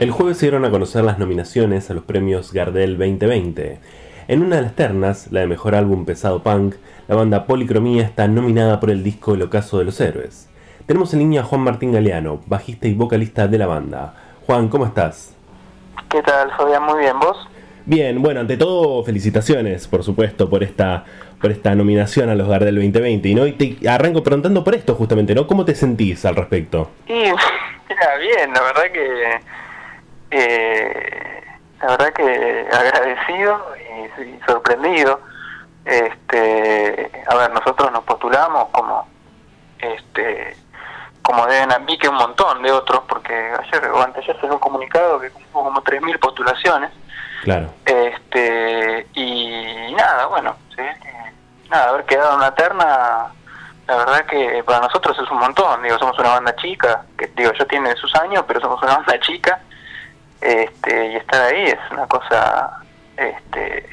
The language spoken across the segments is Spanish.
El jueves se dieron a conocer las nominaciones a los premios Gardel 2020. En una de las ternas, la de mejor álbum pesado punk, la banda Policromía está nominada por el disco El Ocaso de los Héroes. Tenemos en línea a Juan Martín Galeano, bajista y vocalista de la banda. Juan, ¿cómo estás? ¿Qué tal, Fabián? Muy bien, ¿vos? Bien, bueno, ante todo, felicitaciones, por supuesto, por esta, por esta nominación a los Gardel 2020. Y, ¿no? y te arranco preguntando por esto, justamente, ¿no? ¿Cómo te sentís al respecto? Y, mira, bien, la verdad que eh, la verdad que agradecido y, sorprendido. Este, a ver, nosotros nos postulamos como, este, como deben a mí que un montón de otros, porque ayer o anteayer se un comunicado que hubo como 3.000 postulaciones. Claro. Este, y nada, bueno, ¿sí? nada, haber quedado en la terna, la verdad que para nosotros es un montón. Digo, somos una banda chica, que digo, ya tiene sus años, pero somos una banda chica este, y estar ahí es una cosa este,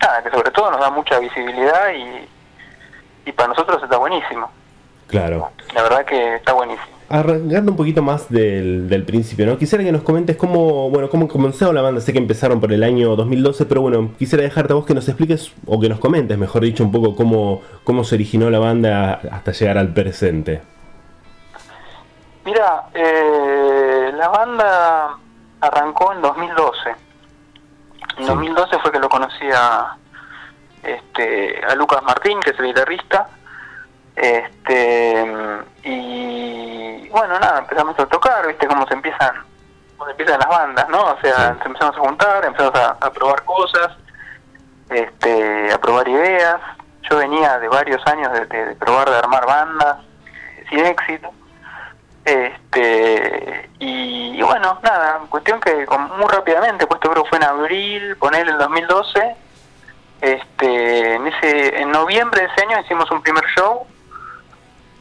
nada, que sobre todo nos da mucha visibilidad y, y para nosotros está buenísimo. Claro. La verdad que está buenísimo. Arrancando un poquito más del, del principio, ¿no? Quisiera que nos comentes cómo, bueno, cómo comenzó la banda. Sé que empezaron por el año 2012, pero bueno, quisiera dejarte a vos que nos expliques, o que nos comentes, mejor dicho, un poco cómo, cómo se originó la banda hasta llegar al presente. Mira, eh, la banda arrancó en 2012. En 2012 fue que lo conocí a, este, a Lucas Martín, que es el guitarrista. Este, y bueno, nada, empezamos a tocar, viste cómo se empiezan, cómo empiezan las bandas, ¿no? O sea, empezamos a juntar, empezamos a, probar cosas, este, a probar ideas. Yo venía de varios años de probar de armar bandas sin éxito. Este, y, bueno, nada, cuestión que muy rápidamente, pues esto creo que fue en abril, poner el 2012, este, en, ese, en noviembre de ese año hicimos un primer show,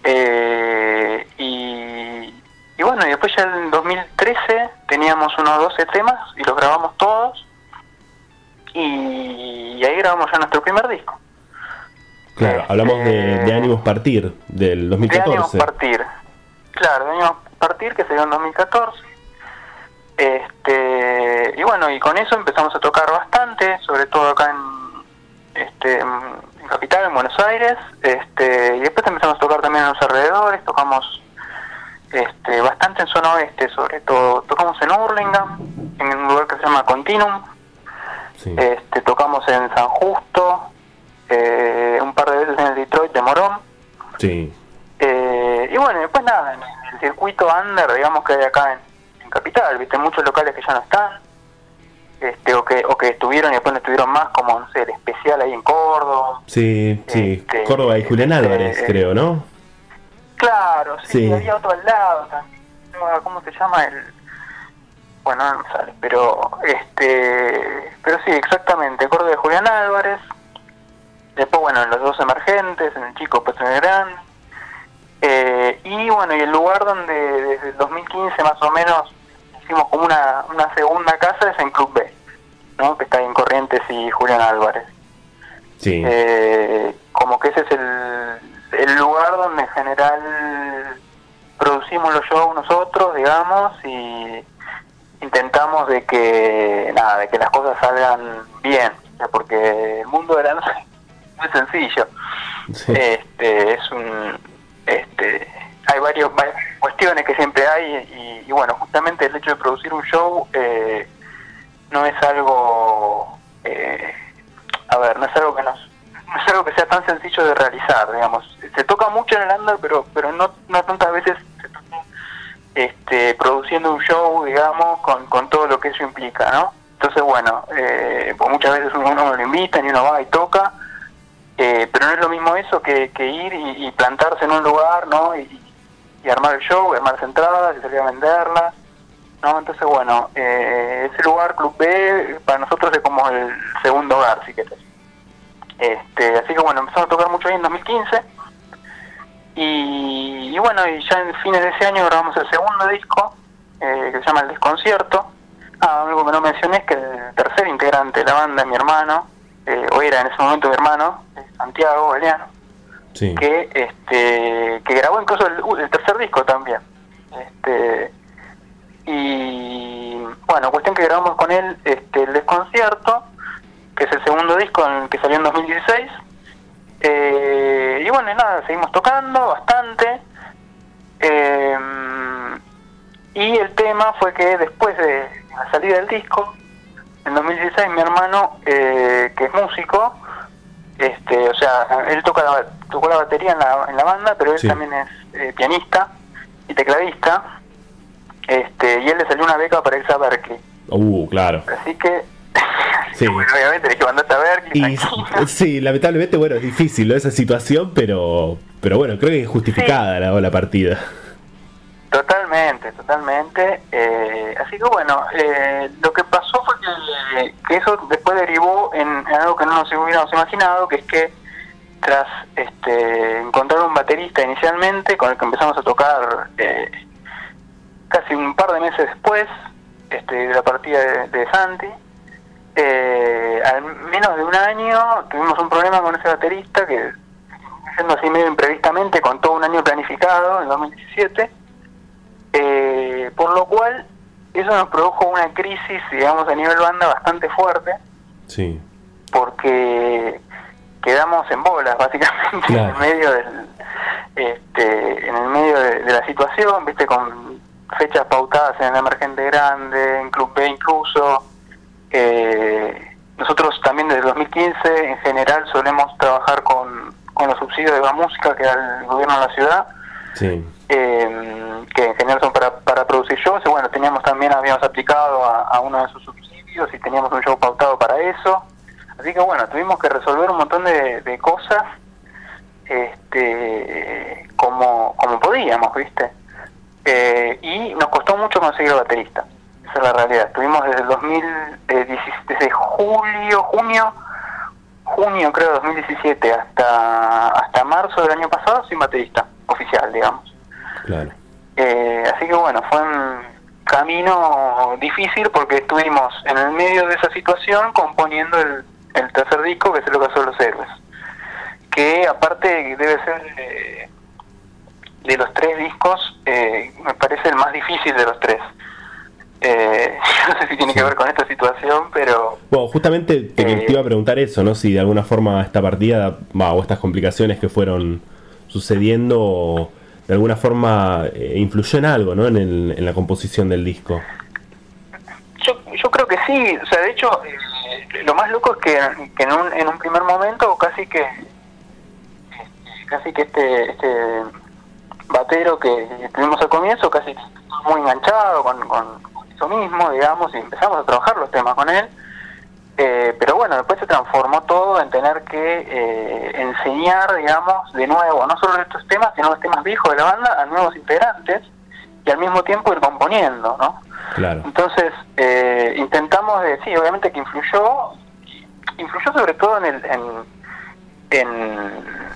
eh, y, y bueno, y después ya en 2013 teníamos unos 12 temas y los grabamos todos, y, ahí grabamos ya nuestro primer disco. Claro, hablamos de, de Ánimos Partir, del 2014. De Ánimos Partir, Claro, venimos a partir, que se dio en 2014. Este, y bueno, y con eso empezamos a tocar bastante, sobre todo acá en, este, en Capital, en Buenos Aires. Este, y después empezamos a tocar también en los alrededores, tocamos este, bastante en zona oeste, sobre todo. Tocamos en Hurlingham, en un lugar que se llama Continuum. Este, tocamos en San Justo, eh, un par de veces en el Detroit de Morón. Sí. Eh, y bueno, después nada, en el circuito under, digamos que hay acá en, Capital, viste, muchos locales que ya no están, este, o que o que estuvieron y después no estuvieron más, como, no sé, el especial ahí en Córdoba. Sí, sí, este, Córdoba y Julián este, Álvarez, creo, ¿no? Claro, sí, había otro al lado también, ¿cómo se llama? el Bueno, no me sale, pero, este, pero sí, exactamente, Córdoba y Julián Álvarez, después, bueno, en los dos emergentes, en el Chico, más o menos, hicimos como una, una segunda casa, es en Club B, ¿no? que está en Corrientes y Julián Álvarez. Sí. Eh, como que ese es el, el lugar donde en general producimos los shows nosotros, digamos, y intentamos de que nada, de que las cosas salgan bien, porque el mundo de la noche es muy sencillo. Sí. Este, es un este hay varios, varios cuestiones que siempre hay y, bueno, justamente el hecho de producir un show eh, no es algo, eh, a ver, no es algo que nos, no es algo que sea tan sencillo de realizar, digamos. Se toca mucho en el under, pero pero no, no tantas veces este, produciendo un show, digamos, con, con todo lo que eso implica, ¿no? Entonces, bueno, eh, pues muchas veces uno, uno lo invita y uno va y toca, eh, pero no es lo mismo eso que, ir y, plantarse en un lugar, ¿no? Y, armar el show, armar las entradas y salir a venderlas, ¿no? Entonces, bueno, eh, ese lugar, Club B, para nosotros es como el segundo hogar, si querés. Este, así que bueno, empezamos a tocar mucho ahí en 2015. Y, bueno, y ya en fines de ese año grabamos el segundo disco, eh, que se llama El Desconcierto. Ah, algo que no mencioné es que el tercer integrante de la banda mi hermano, eh, o era en ese momento mi hermano, Santiago Galeano, que este que grabó incluso el, tercer disco también. Este, y bueno, cuestión que grabamos con él este, el desconcierto, que es el segundo disco en el que salió en 2016. Eh, y bueno, nada, seguimos tocando bastante. Eh, y el tema fue que después de la salida del disco, en 2016 mi hermano, eh, que es músico, este, o sea, él toca la, tocó la batería en la, en la banda, pero él también es pianista y tecladista. Este, y él le salió una beca para irse a Berkeley. Uh, claro. Así que Sí. obviamente le dije, mandate a Berkeley. sí, lamentablemente, bueno, es difícil esa situación, pero pero bueno, creo que es justificada la, la partida. Totalmente, totalmente. Eh, así que bueno, eh, lo que pasó fue que, eso después derivó en, algo que no nos hubiéramos imaginado, que es que tras este, encontrar un baterista inicialmente con el que empezamos a tocar eh, casi un par de meses después este, de la partida de, Santi, eh, al menos de un año tuvimos un problema con ese baterista que siendo así medio imprevistamente con todo un año planificado en 2017 eh, por lo cual eso nos produjo una crisis digamos a nivel banda bastante fuerte sí porque quedamos en bolas básicamente en el medio del este, en el medio de, de la situación viste con fechas pautadas en el Emergente Grande, en Club B incluso. Eh, nosotros también desde 2015 en general solemos trabajar con, con los subsidios de la música que da el gobierno de la ciudad, eh, que en general son para, para producir shows. Y bueno, teníamos también, habíamos aplicado a, uno de esos subsidios y teníamos un show pautado para eso. Así que bueno, tuvimos que resolver un montón de, de cosas este, como, como podíamos, ¿viste? Eh, y nos costó mucho conseguir baterista. Esa es la realidad. Estuvimos desde el 2000, eh, desde julio, junio, junio creo 2017 hasta hasta marzo del año pasado sin baterista oficial, digamos. Claro. Eh, así que bueno, fue un camino difícil porque estuvimos en el medio de esa situación componiendo el, el tercer disco que es el ocaso de los héroes. Que aparte debe ser de los tres discos, eh, me parece el más difícil de los tres. Eh, no sé si tiene que ver con esta situación, pero... Bueno, justamente te, eh, iba a preguntar eso, ¿no? Si de alguna forma esta partida, o estas complicaciones que fueron sucediendo, de alguna forma influyó en algo, ¿no? En, el, en la composición del disco. Yo, yo creo que sí, o sea, de hecho, lo más loco es que, que en, un, en un primer momento casi que casi que este, este batero que tuvimos al comienzo, casi muy enganchado con, con, eso mismo, digamos, y empezamos a trabajar los temas con él. Eh, pero bueno, después se transformó todo en tener que eh, enseñar, digamos, de nuevo, no solo estos temas, sino los temas viejos de la banda a nuevos integrantes y al mismo tiempo ir componiendo, ¿no? Claro. Entonces, eh, intentamos de, sí, obviamente que influyó, influyó sobre todo en el, en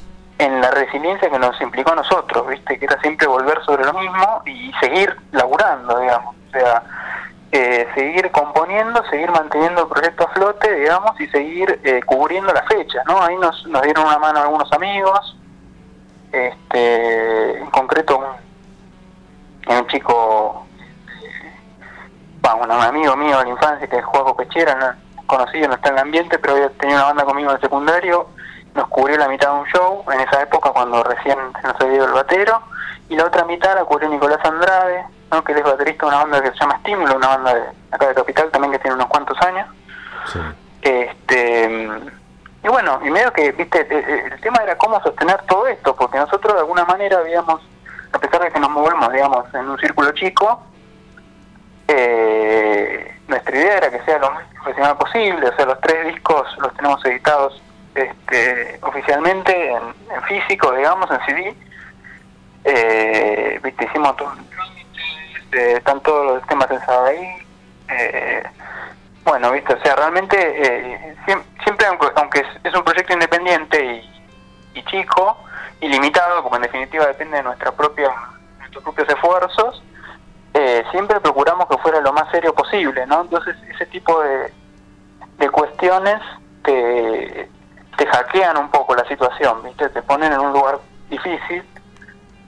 en la resiliencia que nos implicó a nosotros, ¿viste? Que era siempre volver sobre lo mismo y seguir laburando, digamos. O sea, eh, seguir componiendo, seguir manteniendo el proyecto a flote, digamos, y seguir eh, cubriendo la fecha, ¿no? Ahí nos, nos dieron una mano algunos amigos, este, en concreto un, chico, bueno, un amigo mío de la infancia que es Juego Pechera, no, conocido, no está en el ambiente, pero había tenido una banda conmigo el secundario, nos cubrió la mitad de un show en esa época cuando recién se nos había ido el batero y la otra mitad la cubrió Nicolás Andrade ¿no? que es baterista de una banda que se llama Estímulo una banda de acá de Capital también que tiene unos cuantos años este y bueno y medio que viste e, e, el, tema era cómo sostener todo esto porque nosotros de alguna manera habíamos a pesar de que nos movemos digamos en un círculo chico eh, nuestra idea era que sea lo más profesional posible o sea los tres discos los tenemos editados este, oficialmente en, físico, digamos, en CD. Eh, ¿viste? Hicimos todo este, están todos los temas pensados ahí. Eh, bueno, ¿viste? O sea, realmente, eh, siempre, aunque, es, un proyecto independiente y, chico y limitado, porque en definitiva depende de nuestra propia, nuestros propios esfuerzos, eh, siempre procuramos que fuera lo más serio posible, ¿no? Entonces, ese tipo de, de cuestiones te, te hackean un poco la situación, ¿viste? Te ponen en un lugar difícil.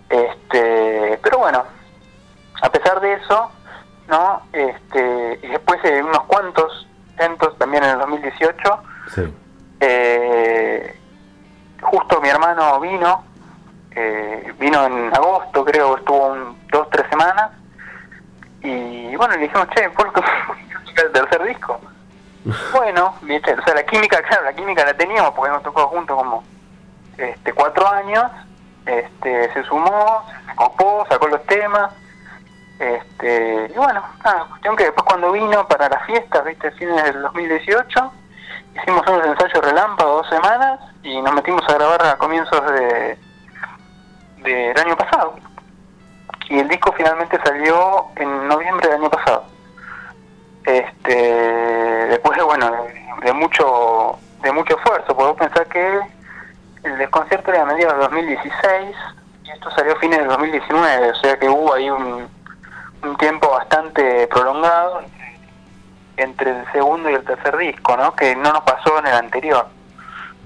Este, pero bueno, a pesar de eso, ¿no? Este, y después de unos cuantos intentos también en el 2018, Sí. eh, justo mi hermano vino, eh, vino en agosto, creo, estuvo un, dos, tres semanas, y bueno, le dijimos, che, ¿por qué el tercer disco? bueno, viste, o sea, la química, claro, la química la teníamos porque hemos tocado juntos como este, cuatro años, este, se sumó, se copó, sacó los temas, este, y bueno, nada, cuestión que después cuando vino para las fiestas, viste, fines del 2018, hicimos unos ensayos relámpago dos semanas y nos metimos a grabar a comienzos de del año pasado. Y el disco finalmente salió en noviembre del año pasado. Este, después de bueno, de, mucho de mucho esfuerzo, podemos pensar que el desconcierto era a mediados de 2016 y esto salió a fines del 2019, o sea que hubo ahí un, un tiempo bastante prolongado entre el segundo y el tercer disco, ¿no? Que no nos pasó en el anterior,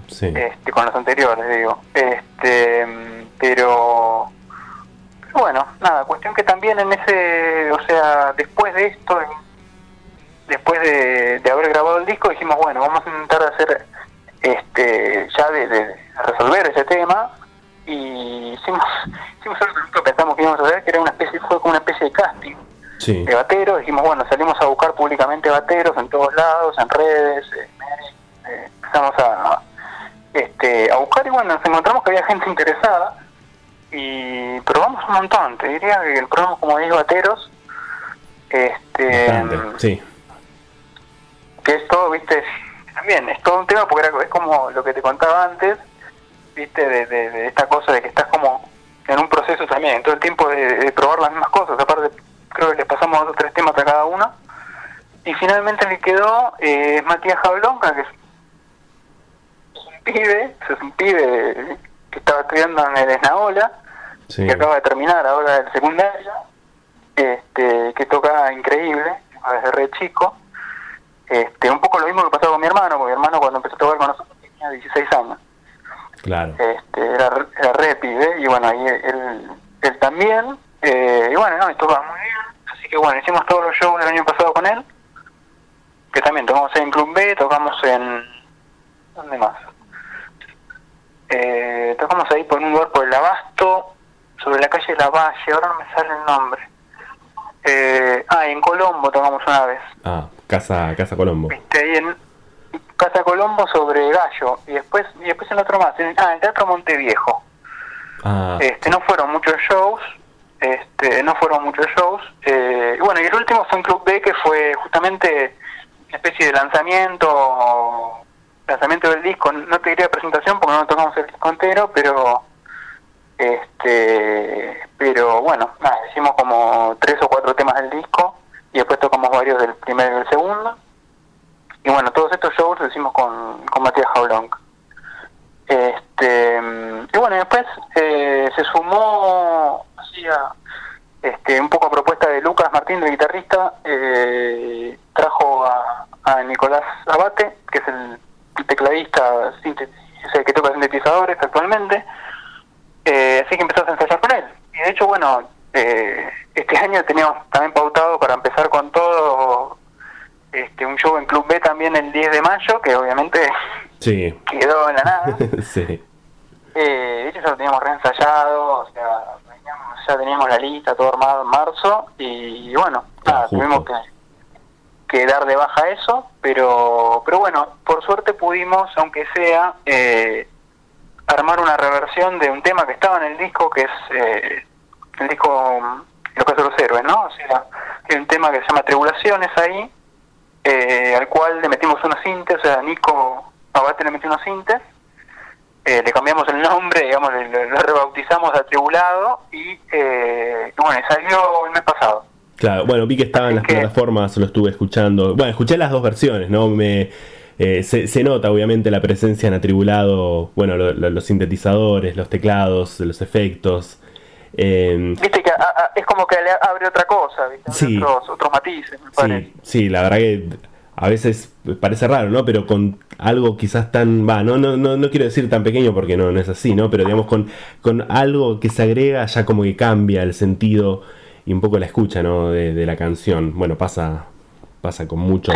Sí. este, con los anteriores, digo. Este, pero, pero bueno, nada, cuestión que también en ese, o sea, después de esto, después de, de haber grabado el disco, dijimos, bueno, vamos a intentar hacer, este, ya de, de resolver ese tema y hicimos, hicimos algo que pensamos que íbamos a hacer, que era una especie, fue como una especie de casting Sí. de bateros, dijimos, bueno, salimos a buscar públicamente bateros en todos lados, en redes, eh, eh, empezamos a, este, a buscar y bueno, nos encontramos que había gente interesada y probamos un montón, te diría que probamos como 10 bateros, este, Sí. que es todo, viste, también es todo un tema porque era- es como lo que te contaba antes, viste, de, de- de esta cosa de que estás como en un proceso también, todo el tiempo de, de probar las mismas cosas, aparte creo que les pasamos dos o tres temas a cada uno, y finalmente le quedó eh, Matías Jablonca, que es, un pibe, es un pibe que estaba estudiando en el Esnaola, Sí. que acaba de terminar ahora el secundario, este, que toca increíble, desde re chico. Este, un poco lo mismo que pasó con mi hermano, porque mi hermano cuando empezó a tocar con nosotros tenía 16 años. Claro. Este, era, era re pibe, y bueno, ahí él, él también. eh, y bueno, no, y toca muy bien. Así que bueno, hicimos todos los shows del año pasado con él, que también tocamos en Club B, tocamos en... ¿Dónde más? Eh, tocamos ahí por un lugar por el Abasto, sobre la calle La Valle, ahora no me sale el nombre. Eh, ah, en Colombo tocamos una vez. Ah, Casa, Casa Colombo. Viste, ahí en Casa Colombo sobre Gallo. Y después y después en otro más. En, ah, en Teatro Monteviejo. Ah, Este, no fueron muchos shows. Este, no fueron muchos shows. Eh, y bueno, y el último fue en Club B, que fue justamente una especie de lanzamiento lanzamiento del disco. No te diría presentación porque no tocamos el disco entero, pero este pero bueno, nada, hicimos como tres o cuatro temas del disco y después tocamos varios del primero y del segundo. Y bueno, todos estos shows los hicimos con, con Matías Jaulong. Este, y bueno, después eh, se sumó así a, este, un poco a propuesta de Lucas Martín, el guitarrista, eh, trajo a, a Nicolás Abate, que es el tecladista, sinte- es el que toca sintetizadores actualmente, eh, así que empezamos a ensayar con él. Y de hecho, bueno, eh, este año teníamos también pautado para empezar con todo este, un show en Club B también el 10 de mayo, que obviamente sí. quedó en la nada. sí. Eh, de hecho ya lo teníamos reensayado, o sea, veníamos- ya teníamos la lista, todo armado en marzo, y bueno, Ah, nada, tuvimos que, que dar de baja eso, pero pero bueno, por suerte pudimos, aunque sea, eh, armar una reversión de un tema que estaba en el disco, que es eh, el disco Los casos de los héroes, ¿no? O sea, hay un tema que se llama Tribulaciones ahí, eh, al cual le metimos unos sintes, o sea, Nico Abate le metió unos sintes, eh, le cambiamos el nombre, digamos, lo rebautizamos a Tribulado y, eh, y bueno, salió el mes pasado. Claro, bueno, vi que estaba en las que- plataformas, lo estuve escuchando. Bueno, escuché las dos versiones, ¿no? Me, eh, se, se nota obviamente la presencia en atribulado, bueno, lo- lo- los sintetizadores, los teclados, los efectos. Eh, Viste que a- a- es como que le abre otra cosa, ¿viste? Sí. Otros, otros matices, me parece. sí, sí, la verdad que a veces parece raro, ¿no? Pero con algo quizás tan, va, no, no, no, no quiero decir tan pequeño porque no, no es así, ¿no? Pero digamos con, con algo que se agrega ya como que cambia el sentido y un poco la escucha ¿no? de, la canción. Bueno, pasa, pasa con muchos,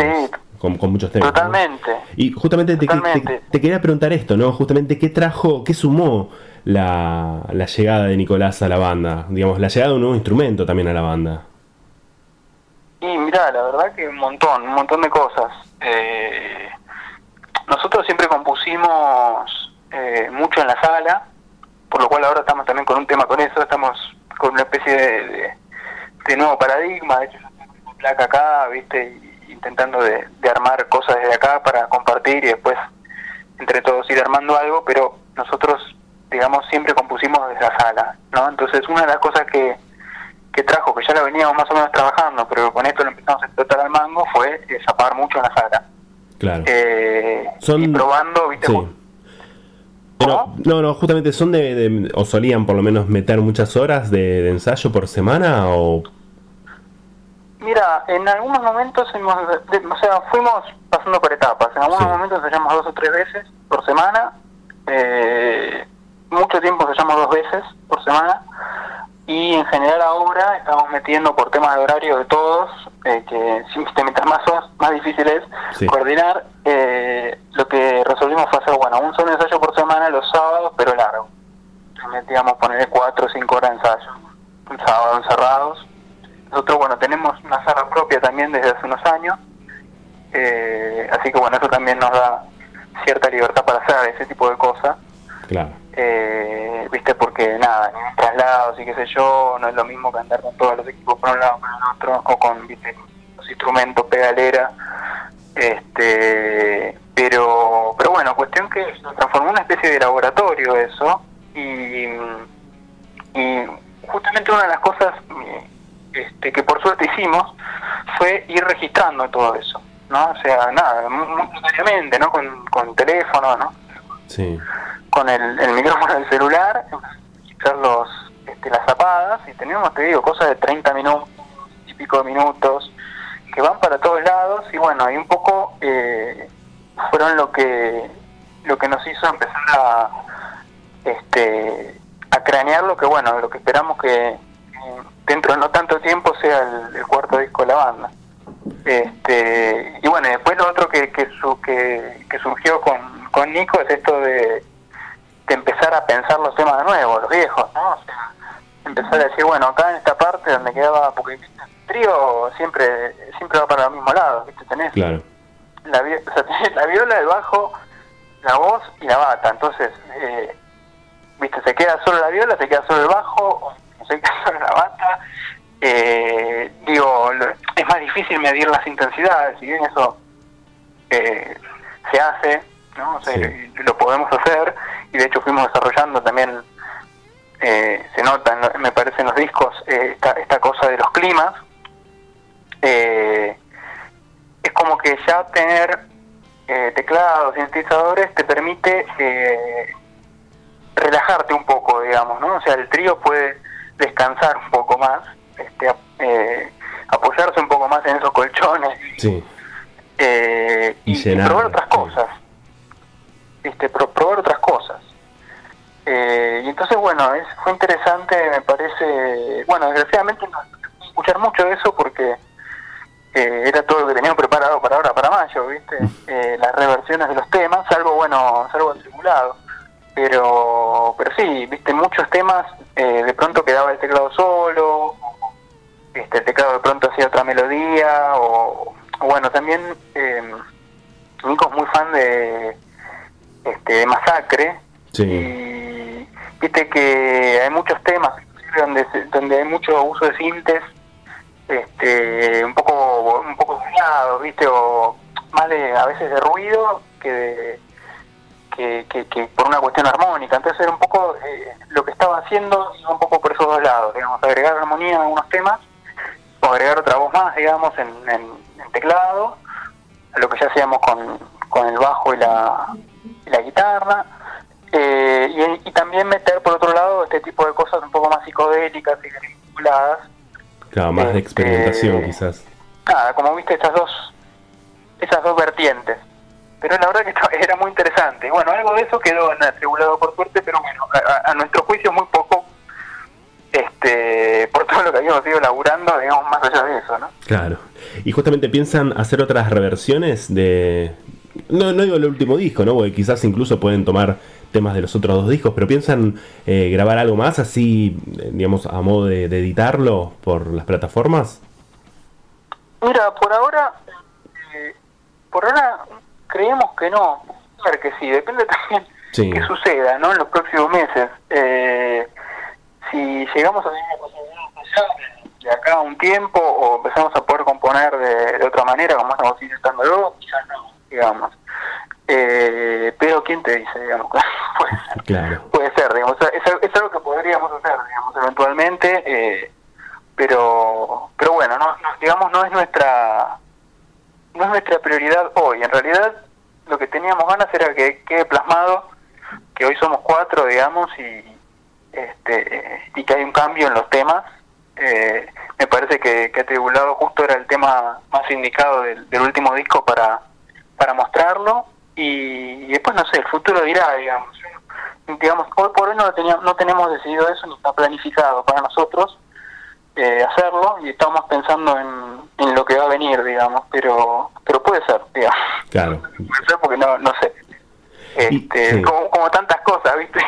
con, muchos temas. Totalmente. Y justamente te, te, quería preguntar esto, ¿no? Justamente, ¿qué trajo, qué sumó la, la llegada de Nicolás a la banda? Digamos, la llegada de un nuevo instrumento también a la banda. Y mira, la verdad que un montón, un montón de cosas. Eh, nosotros siempre compusimos eh, mucho en la sala, por lo cual ahora estamos también con un tema con eso, estamos con una especie de, de, nuevo paradigma, de hecho yo tengo placa acá, viste, intentando de, armar cosas desde acá para compartir y después entre todos ir armando algo, pero nosotros, digamos, siempre compusimos desde la sala, ¿no? Entonces una de las cosas que, que trajo, que ya la veníamos más o menos trabajando, pero con esto lo empezamos a explotar al mango, fue zapar mucho en la sala. Claro. Eh, y probando, ¿viste? No, no, justamente son de, o solían por lo menos meter muchas horas de, ensayo por semana o... Mira, en algunos momentos, hemos, o sea, fuimos pasando por etapas. En algunos momentos ensayamos dos o tres veces por semana. Eh, mucho tiempo ensayamos dos veces por semana y en general ahora estamos metiendo por temas de horario de todos, eh, que mientras más más difícil es coordinar. Eh, lo que resolvimos fue hacer, bueno, un solo ensayo los sábados, pero largo. Metíamos ponerle cuatro o cinco horas de ensayo, un sábado encerrados. Nosotros, bueno, tenemos una sala propia también desde hace unos años, eh, así que bueno, eso también nos da cierta libertad para hacer ese tipo de cosas. Claro eh, viste porque nada ni traslados y qué sé yo no es lo mismo que andar con todos los equipos por un lado por el otro o con ¿viste? los instrumentos pedalera este pero pero bueno cuestión que se transformó en una especie de laboratorio eso y, y justamente una de las cosas este, que por suerte hicimos fue ir registrando todo eso no o sea nada muy, no con, con teléfono no sí. Con el, el micrófono del celular, quitar los, este, las zapadas y tenemos, te digo, cosas de 30 minutos y pico de minutos que van para todos lados y bueno, y un poco eh, fueron lo que lo que nos hizo empezar a este a cranear lo que bueno, lo que esperamos que dentro de no tanto tiempo sea el, cuarto disco de la banda. Este, y bueno, después lo otro que, que, su, que, que surgió con, con Nico es esto de, empezar a pensar los temas de nuevo, los viejos, ¿no? O sea, empezar a decir, bueno, acá en esta parte donde quedaba, porque el trío siempre siempre va para el mismo lado, ¿viste? Tenés, claro. La, o sea, tenés la viola, el bajo, la voz y la bata, entonces, eh, ¿viste? Se queda solo la viola, se queda solo el bajo, se queda solo la bata, eh, digo, es más difícil medir las intensidades, si bien eso eh, se hace, ¿no? O sea, lo podemos hacer, y de hecho fuimos desarrollando también, eh, se nota, me parece, en los discos, eh, esta, esta cosa de los climas. Eh, es como que ya tener teclados, sintetizadores, te permite relajarte un poco, digamos, ¿no? O sea, el trío puede descansar un poco más, este, apoyarse un poco más en esos colchones. Sí. y, probar otras cosas. Este, probar otras cosas. Eh, y entonces, bueno, es, fue interesante, me parece, bueno, desgraciadamente no escuchar mucho de eso porque eh, era todo lo que teníamos preparado para ahora, para mayo, ¿viste? Eh, las reversiones de los temas, salvo, bueno, salvo el tribulado. Pero, pero sí, ¿viste? Muchos temas, de pronto quedaba el teclado solo, este, el teclado de pronto hacía otra melodía, o, bueno, también Nico es muy fan de, este, de Masacre. Sí viste que hay muchos temas donde donde hay mucho uso de sintes este un poco un poco viste o más de a veces de ruido que que, que, por una cuestión armónica entonces era un poco eh, lo que estaba haciendo un poco por esos dos lados digamos agregar armonía en algunos temas o agregar otra voz más digamos en, en, teclado lo que ya hacíamos con, con el bajo y la, y guitarra eh, y, también meter por otro lado este tipo de cosas un poco más psicodélicas y vinculadas. Claro, más de experimentación este, quizás. Nada, como viste estas dos, esas dos vertientes. Pero la verdad que era muy interesante. Bueno, algo de eso quedó en atribulado por suerte, pero bueno, a, nuestro juicio muy poco. Este, este, por todo lo que habíamos ido laburando, digamos, más allá de eso, ¿no? Claro. Y justamente piensan hacer otras reversiones de... No, no digo el último disco, ¿no? Porque quizás incluso pueden tomar temas de los otros dos discos, pero piensan eh, grabar algo más así, eh, digamos, a modo de, editarlo por las plataformas. Mira, por ahora, eh, por ahora creemos que no, ver que sí, depende también sí. qué suceda, ¿no? En los próximos meses. si llegamos a tener de acá a un tiempo o empezamos a poder componer de, otra manera, como estamos intentando quizás no, digamos. Eh, pero ¿quién te dice, digamos? puede ser, claro. puede ser digamos, es, algo que podríamos hacer, digamos, eventualmente, eh, pero pero bueno, no, digamos, no es nuestra no es nuestra prioridad hoy. En realidad, lo que teníamos ganas era que quede plasmado que hoy somos cuatro, digamos, y este y que hay un cambio en los temas eh, me parece que, que Atribulado justo era el tema más indicado del, último disco para, para mostrarlo y, después no sé, el futuro dirá, digamos. Digamos, hoy por hoy no, teníamos, no tenemos decidido eso ni está planificado para nosotros eh, hacerlo y estamos pensando en, en, lo que va a venir, digamos, pero pero puede ser, digamos. Claro. Puede ser porque no, no sé. Este, como, como tantas cosas, ¿viste?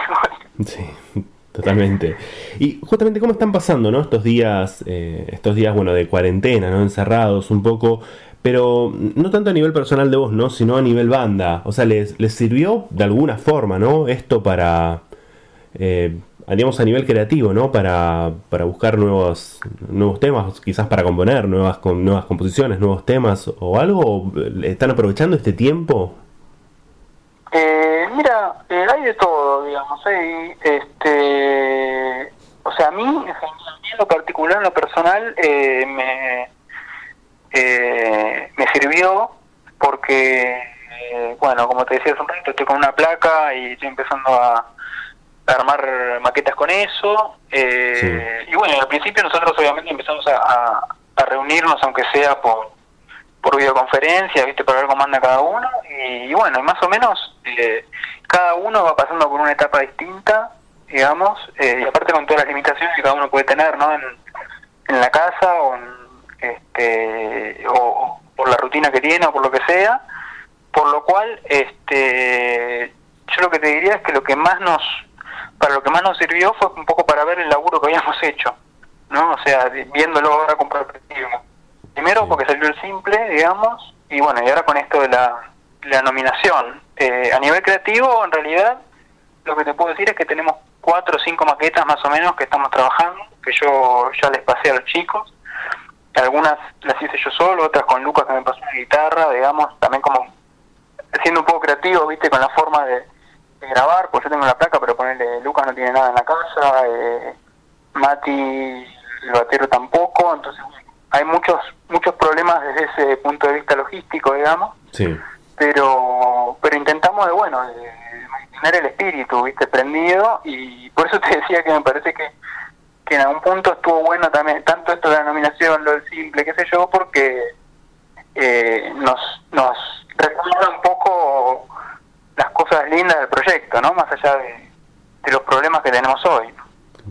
sí. Totalmente. Y justamente cómo están pasando, ¿no? Estos días, eh, estos días, bueno, de cuarentena, ¿no? Encerrados un poco, pero no tanto a nivel personal de vos, ¿no? Sino a nivel banda. O sea, les, les sirvió de alguna forma, ¿no? Esto para, eh, digamos, a nivel creativo, ¿no? Para, para buscar nuevos, nuevos temas, quizás para componer nuevas, nuevas composiciones, nuevos temas o algo. ¿Están aprovechando este tiempo? Eh, mira, eh, hay de todo, digamos. Hay, este, o sea, a mí, en lo particular, en lo personal, eh, me, sirvió porque, bueno, como te decía hace un rato, estoy con una placa y estoy empezando a, armar maquetas con eso. Y bueno, al principio nosotros obviamente empezamos a reunirnos, aunque sea por por videoconferencia, ¿viste? Para ver cómo anda cada uno. Y, bueno, más o menos eh, cada uno va pasando por una etapa distinta, digamos, eh, y aparte con todas las limitaciones que cada uno puede tener, ¿no? En, la casa o, este, o, por la rutina que tiene o por lo que sea. Por lo cual, este, yo lo que te diría es que lo que más nos, para lo que más nos sirvió fue un poco para ver el laburo que habíamos hecho, ¿no? O sea, viéndolo ahora con perspectiva. Primero porque salió el simple, digamos, y bueno, y ahora con esto de la, la nominación. Eh, a nivel creativo, en realidad, lo que te puedo decir es que tenemos cuatro o cinco maquetas más o menos que estamos trabajando, que yo ya les pasé a los chicos. Algunas las hice yo solo, otras con Lucas que me pasó una guitarra, digamos, también como siendo un poco creativo, viste, con la forma de, grabar, pues yo tengo la placa, pero ponerle Lucas no tiene nada en la casa, eh, Mati, el batero tampoco, entonces hay muchos muchos problemas desde ese punto de vista logístico, digamos. Sí. Pero pero intentamos de bueno, de mantener el espíritu, ¿viste? prendido y por eso te decía que me parece que que en algún punto estuvo bueno también tanto esto de la nominación, lo del simple, qué sé yo, porque eh, nos nos recuerda un poco las cosas lindas del proyecto, ¿no? Más allá de, de los problemas que tenemos hoy.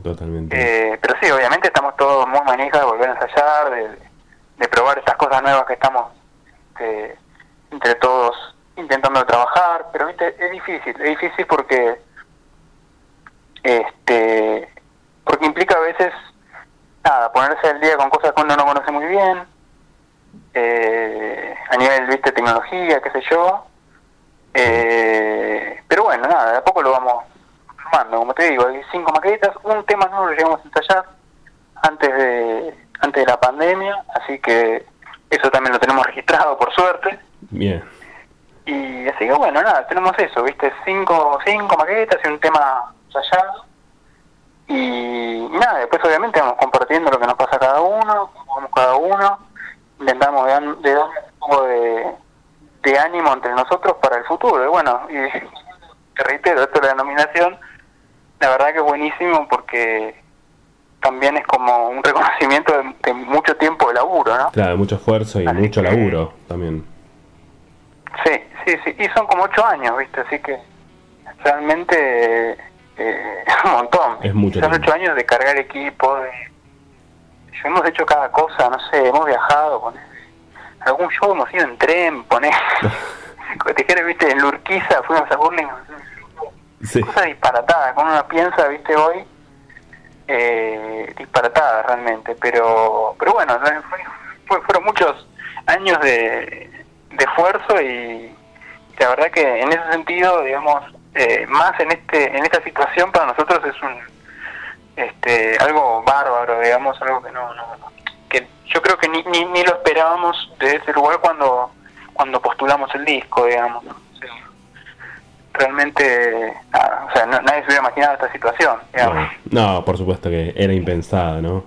Totalmente. Eh, pero sí, obviamente estamos todos muy manijas de volver a ensayar, de, probar estas cosas nuevas que estamos entre todos intentando trabajar, pero ¿viste? es difícil, es difícil porque este porque implica a veces nada, ponerse al día con cosas que uno no conoce muy bien, eh, a nivel viste tecnología, qué sé yo, eh, pero bueno, nada, de a poco lo vamos como te digo, hay cinco maquetas, un tema no lo llegamos a ensayar antes de, antes de la pandemia, así que eso también lo tenemos registrado por suerte. Bien. Y así que bueno, nada, tenemos eso, viste, cinco, cinco maquetas y un tema ensayado. Y, nada, después obviamente vamos compartiendo lo que nos pasa a cada uno, vamos cada uno, intentamos de, de dar un poco de, de ánimo entre nosotros para el futuro. Y bueno, y te reitero, esto de la nominación la verdad que es buenísimo porque también es como un reconocimiento de, mucho tiempo de laburo, ¿no? Claro, mucho esfuerzo y mucho laburo también. Sí, sí, sí, y son como ocho años, ¿viste? Así que realmente eh, un montón. Es mucho Son ocho años de cargar equipo, de... hemos hecho cada cosa, no sé, hemos viajado, poné. algún show hemos ido en tren, poné. Como te dijera, viste, en Lurquiza fuimos a Burlingame, Sí. cosas disparatadas, cuando uno piensa, viste, hoy, eh, disparatadas realmente, pero pero bueno, fue- fue- fueron muchos años de, de esfuerzo y la verdad que en ese sentido, digamos, eh, más en este en esta situación para nosotros es un este algo bárbaro, digamos, algo que no, no que yo creo que ni, ni, ni lo esperábamos de ese lugar cuando cuando postulamos el disco, digamos. Realmente, o sea, no- nadie se hubiera imaginado esta situación. No, por supuesto que era impensado, ¿no?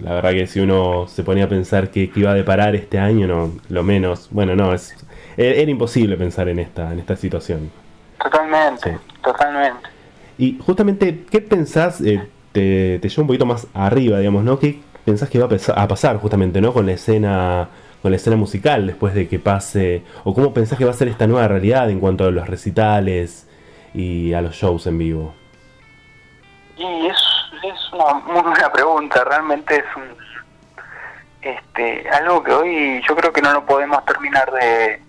La verdad que si uno se ponía a pensar que, que iba a deparar este año, no, lo menos, bueno, no, es, era, era imposible pensar en esta, en esta situación. Totalmente, Sí. totalmente. Y justamente, ¿qué pensás? eh, te, te llevo un poquito más arriba, digamos, ¿no? ¿Qué pensás que va a pasar justamente, ¿no? Con la escena con la escena musical después de que pase o cómo pensás que va a ser esta nueva realidad en cuanto a los recitales y a los shows en vivo. Y es, es una muy buena pregunta, realmente es un, este, algo que hoy yo creo que no lo podemos terminar de,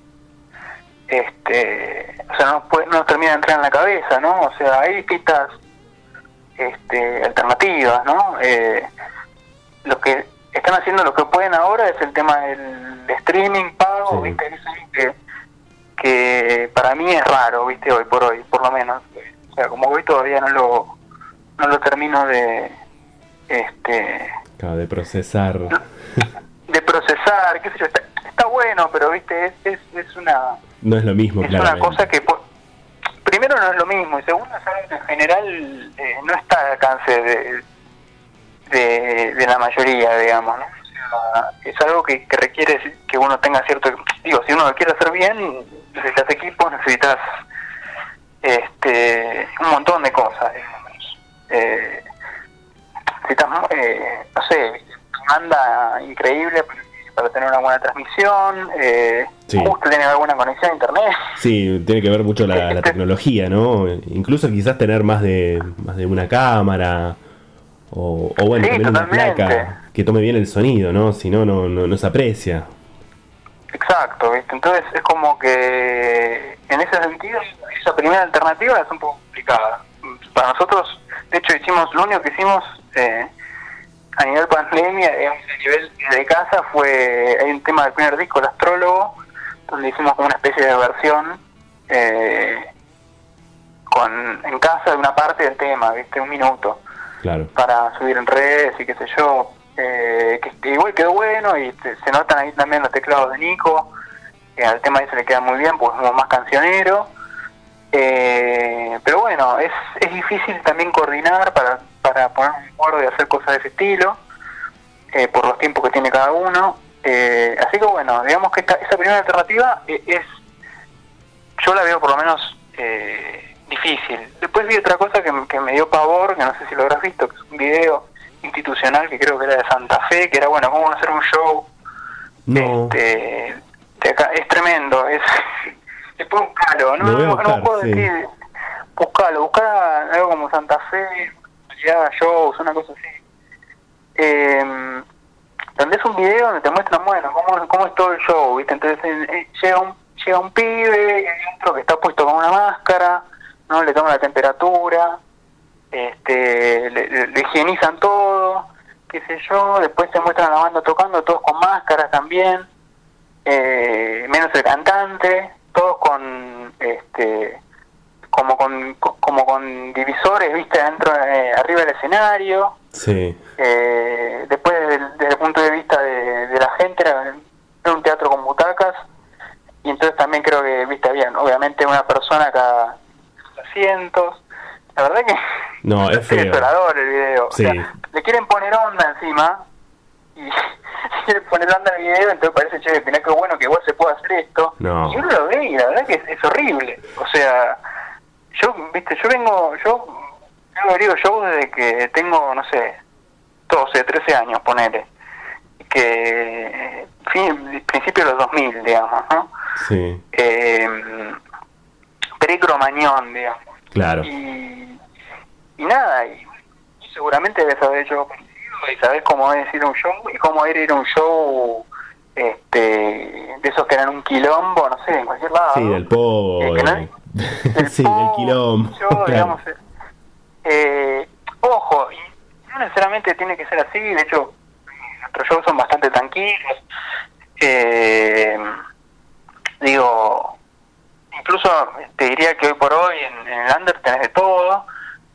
este, o sea, no nos, puede- no termina de entrar en la cabeza, ¿no? O sea, hay distintas este, alternativas, ¿no? Eh, lo que están haciendo lo que pueden ahora es el tema del streaming pago, Sí. ¿viste? Que, que para mí es raro, ¿viste? Hoy por hoy, por lo menos. O sea, como hoy todavía no lo, no lo termino de, este, de procesar. de procesar, qué sé yo, está, está bueno, pero, ¿viste? Es, es, es una No es lo mismo, es una cosa que primero no es lo mismo y segundo es algo que en general eh, no está al alcance de, de, de la mayoría digamos ¿no? O sea, es algo que, que requiere que uno tenga cierto digo si uno lo quiere hacer bien necesitas equipos necesitas este un montón de cosas digamos eh, necesitas eh, no sé banda increíble para, tener una buena transmisión eh, Sí. justo tener alguna conexión a internet Sí, tiene que ver mucho la, la tecnología, ¿no? Incluso quizás tener más de más de una cámara o, o bueno, Sí, tener una placa que tome bien el sonido, ¿no? Si no, no, no, no se aprecia. Exacto, ¿viste? Entonces es como que en ese sentido esa primera alternativa es un poco complicada. Para nosotros, de hecho, hicimos lo único que hicimos eh, a nivel pandemia, a nivel de casa, fue hay un tema del primer disco, El Astrólogo, donde hicimos como una especie de versión eh, con en casa de una parte del tema, ¿viste? Un minuto Claro. para subir en redes y qué sé yo, eh, que, igual quedó bueno y te- se notan ahí también los teclados de Nico, que al tema ese le queda muy bien porque es como más cancionero, Eh, pero bueno, es, es difícil también coordinar para, para poner un acuerdo y hacer cosas de ese estilo, eh, por los tiempos que tiene cada uno, Eh, así que bueno, digamos que esta- esa primera alternativa eh, es, yo la veo por lo menos eh, difícil. Después vi otra cosa que, me- que me dio pavor, que no sé si lo habrás visto, que es un video institucional que creo que era de Santa Fe, que era bueno, cómo hacer un show. No. Este, de acá. Es tremendo, es después buscalo, no, no, no buscar, me acuerdo de sí. qué, buscalo, buscá algo como Santa Fe, ya shows, una cosa así. Eh, donde es un video donde te muestran, bueno, cómo, cómo es todo el show, ¿viste? Entonces llega un llega un pibe y hay otro que está puesto con una máscara, no le toman la temperatura, este le, higienizan todo, qué sé yo, después se muestran a la banda tocando, todos con máscaras también, eh, menos el cantante, todos con este como con co- como con divisores, viste, adentro eh, arriba del escenario, Sí. eh, después desde el, desde el punto de vista de, de la gente era, era un teatro con butacas y entonces también creo que viste había obviamente una persona cada asientos la verdad que No, es feo. desolador el video Sí. o sea, le quieren poner onda encima y quieren poner onda al video entonces parece che mirá qué bueno que igual se puede hacer esto No. y uno lo ve y la verdad que es, es horrible o sea yo viste yo vengo yo yo abrigo shows desde que tengo no sé 12 13 años ponele que fin, principio de los 2000 digamos no Sí. eh, pre-cromañón digamos Claro. y, y nada, y, seguramente debes haber hecho y sabes cómo es ir a un show y cómo era ir a un show este, de esos que eran un quilombo, no sé, en cualquier lado. Sí, del povo. Eh, sí, del quilombo. digamos, eh, eh, ojo, y no necesariamente tiene que ser así, de hecho, nuestros shows son bastante tranquilos. Eh, digo, incluso te diría que hoy por hoy en, en el under tenés de todo,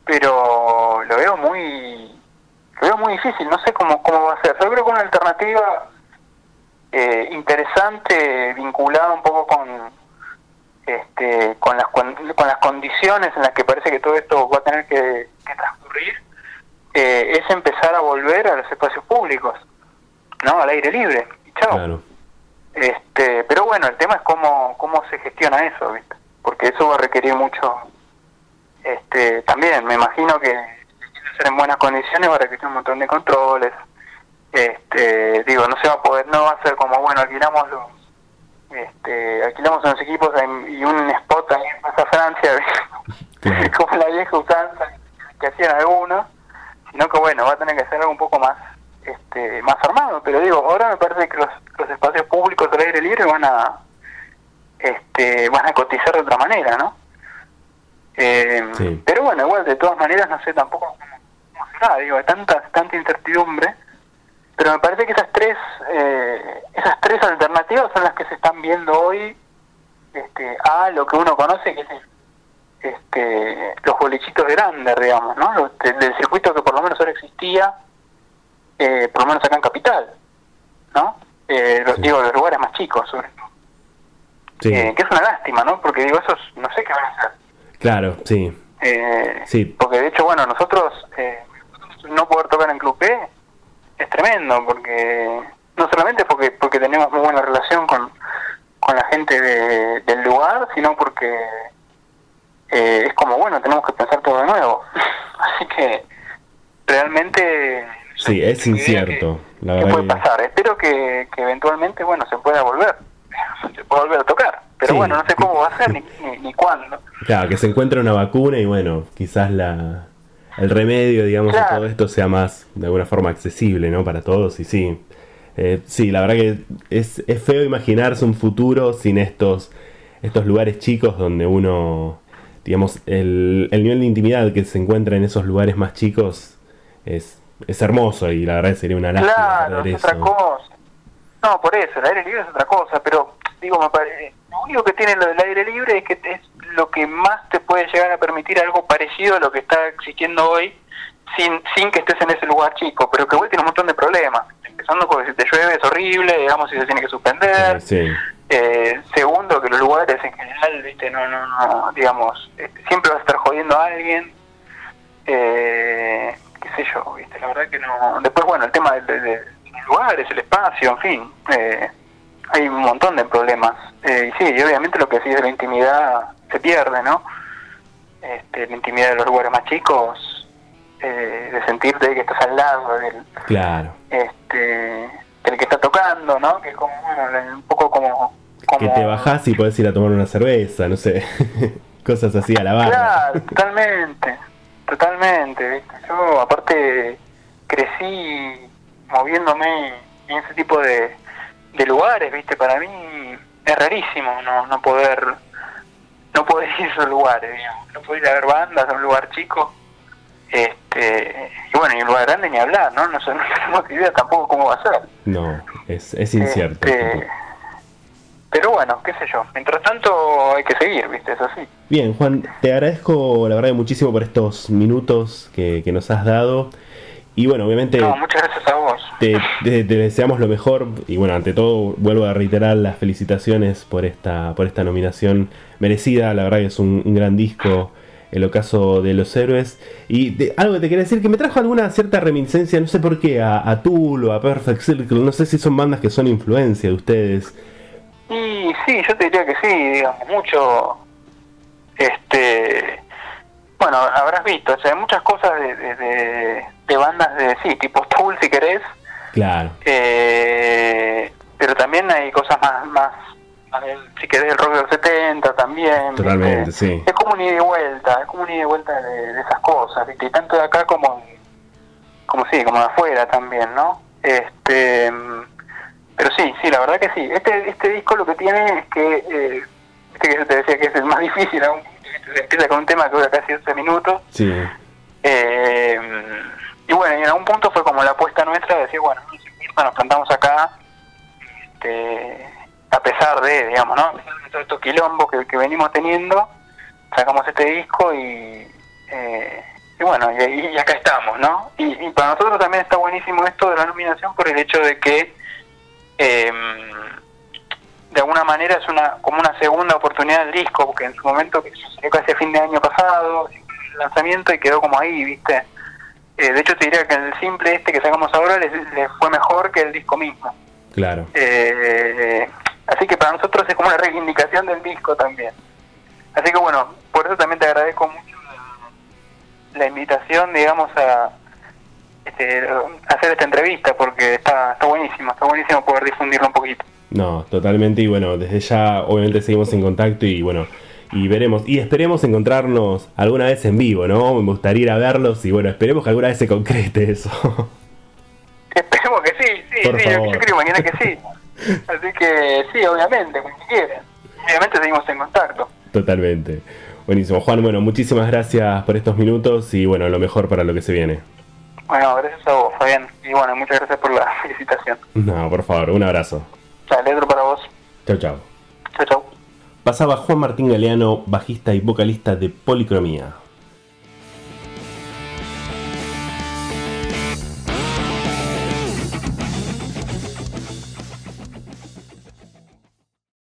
pero lo veo muy lo veo muy difícil, no sé cómo, cómo va a ser. Yo creo que una alternativa eh, interesante vinculada un poco con este, con las con las condiciones en las que parece que todo esto va a tener que, transcurrir eh, es empezar a volver a los espacios públicos no al aire libre. Chao. Este pero bueno el tema es cómo cómo se gestiona eso ¿viste? porque eso va a requerir mucho este también. Me imagino que ser en buenas condiciones va a requerir un montón de controles. Este, digo, no se va a poder, no va a ser como, bueno, alquilamos los, este, alquilamos unos equipos y un spot ahí en Plaza Francia, como la vieja usanza que hacían algunos, sino que bueno, va a tener que ser algo un poco más este, más armado, pero digo, ahora me parece que los, los espacios públicos al aire libre van a este, van a cotizar de otra manera, ¿no? Eh, Pero bueno, igual de todas maneras no sé tampoco cómo, será, digo, hay tanta, tanta incertidumbre pero me parece que esas tres eh, esas tres alternativas son las que se están viendo hoy este, a lo que uno conoce que es este, los bolichitos grandes digamos no del, circuito que por lo menos ahora existía eh, por lo menos acá en capital no eh, digo los lugares más chicos sobre todo. Eh, que es una lástima no porque digo esos no sé qué van a hacer. Claro sí. Sí. porque de hecho bueno nosotros no poder tocar en Club P es tremendo porque no solamente porque porque tenemos muy buena relación con, con la gente del lugar, sino porque eh, es como, bueno, tenemos que pensar todo de nuevo. Así que realmente... Sí, es incierto. ¿Qué puede pasar? Espero que, que eventualmente, bueno, se pueda volver. Se pueda volver a tocar. Pero bueno, no sé cómo va a ser ni, ni, ni cuándo. Claro, que se encuentre una vacuna y bueno, quizás la, el remedio, digamos, de todo esto sea más, de alguna forma, accesible, ¿no? Para todos. Y sí, eh, sí, la verdad que es, es feo imaginarse un futuro sin estos, estos lugares chicos donde uno, digamos, el, el nivel de intimidad que se encuentra en esos lugares más chicos es, es hermoso y la verdad sería una lástima. Claro, es otra cosa. No, por eso, el aire libre es otra cosa, pero digo, me parece, lo único que tiene lo del aire libre es que es lo que más te puede llegar a permitir algo parecido a lo que está existiendo hoy sin, sin que estés en ese lugar chico, pero que hoy tiene un montón de problemas. Empezando porque si te llueve es horrible, digamos, si se tiene que suspender. Eh, segundo, que los lugares en general, viste, no, no, no, digamos, este, siempre vas a estar jodiendo a alguien. Eh, qué sé yo, viste, la verdad que no. Después, bueno, el tema de, de, los lugares, el espacio, en fin. Eh, hay un montón de problemas. Eh, y sí, y obviamente lo que sí de la intimidad se pierde, ¿no? Este, la intimidad de los lugares más chicos, eh, de sentirte que estás al lado del, claro. este, del que está tocando, ¿no? Que es como, un poco como, Que te bajás y podés ir a tomar una cerveza, no sé, cosas así a la barra. Claro, totalmente, totalmente, ¿viste? Yo aparte crecí moviéndome en ese tipo de, de lugares, ¿viste? Para mí es rarísimo no, no poder no poder ir a esos lugares, digamos. No poder ir a ver bandas a un lugar chico. Este, y bueno, y un lugar grande ni hablar, ¿no? No, tenemos idea tampoco cómo va a ser. No, es, es incierto. Este, pero bueno, qué sé yo. Mientras tanto hay que seguir, ¿viste? Es así. Bien, Juan, te agradezco la verdad muchísimo por estos minutos que, que nos has dado. Y bueno, obviamente... muchas gracias a vos. Te, deseamos lo mejor y bueno, ante todo vuelvo a reiterar las felicitaciones por esta, por esta nominación merecida. La verdad que es un, gran disco el ocaso de los héroes. Y algo que te quería decir, que me trajo alguna cierta reminiscencia, no sé por qué, a, a Tool o a Perfect Circle, no sé si son bandas que son influencia de ustedes. Y sí, yo te diría que sí, digamos, mucho. Este. Bueno, habrás visto, o sea, hay muchas cosas de, de, bandas de, sí, tipo Tool si querés. Claro. Eh, pero también hay cosas más, más si querés el rock de los 70 también. Totalmente, sí. Es como un ida y vuelta, es como un ida y vuelta de, esas cosas, ¿viste? tanto de acá como, como sí, como de afuera también, ¿no? Este, pero sí, sí, la verdad que sí. Este, este disco lo que tiene es que, eh, este que yo te decía que es el más difícil, aún, se empieza con un tema que dura casi 11 minutos. Sí. Eh, y bueno, y en algún punto fue como la apuesta nuestra de decir, bueno, no nos plantamos acá, este, a pesar de, digamos, ¿no? A pesar de todos estos quilombos que, venimos teniendo, sacamos este disco y, eh, y bueno, y, acá estamos, ¿no? Y, para nosotros también está buenísimo esto de la nominación por el hecho de que eh, de alguna manera es una como una segunda oportunidad del disco, porque en su momento que sucedió casi fin de año pasado, el lanzamiento y quedó como ahí, ¿viste? Eh, de hecho te diría que el simple este que sacamos ahora le fue mejor que el disco mismo. Claro. Eh, así que para nosotros es como una reivindicación del disco también. Así que bueno, por eso también te agradezco mucho la, invitación, digamos, a este, hacer esta entrevista, porque está, está buenísimo, está buenísimo poder difundirlo un poquito. No, totalmente, y bueno, desde ya obviamente seguimos en contacto y bueno, y veremos, y esperemos encontrarnos alguna vez en vivo, ¿no? Me gustaría ir a verlos y bueno, esperemos que alguna vez se concrete eso. Esperemos que sí, sí, sí yo, creo mañana que sí. Así que sí, obviamente, como quieran. Obviamente seguimos en contacto. Totalmente. Buenísimo. Juan, bueno, muchísimas gracias por estos minutos y bueno, lo mejor para lo que se viene. Bueno, gracias a vos, Fabián. Y bueno, muchas gracias por la felicitación. No, por favor, un abrazo. Dale, otro para vos. Chao, chao. Chao, chao. Pasaba Juan Martín Galeano, bajista y vocalista de Policromía.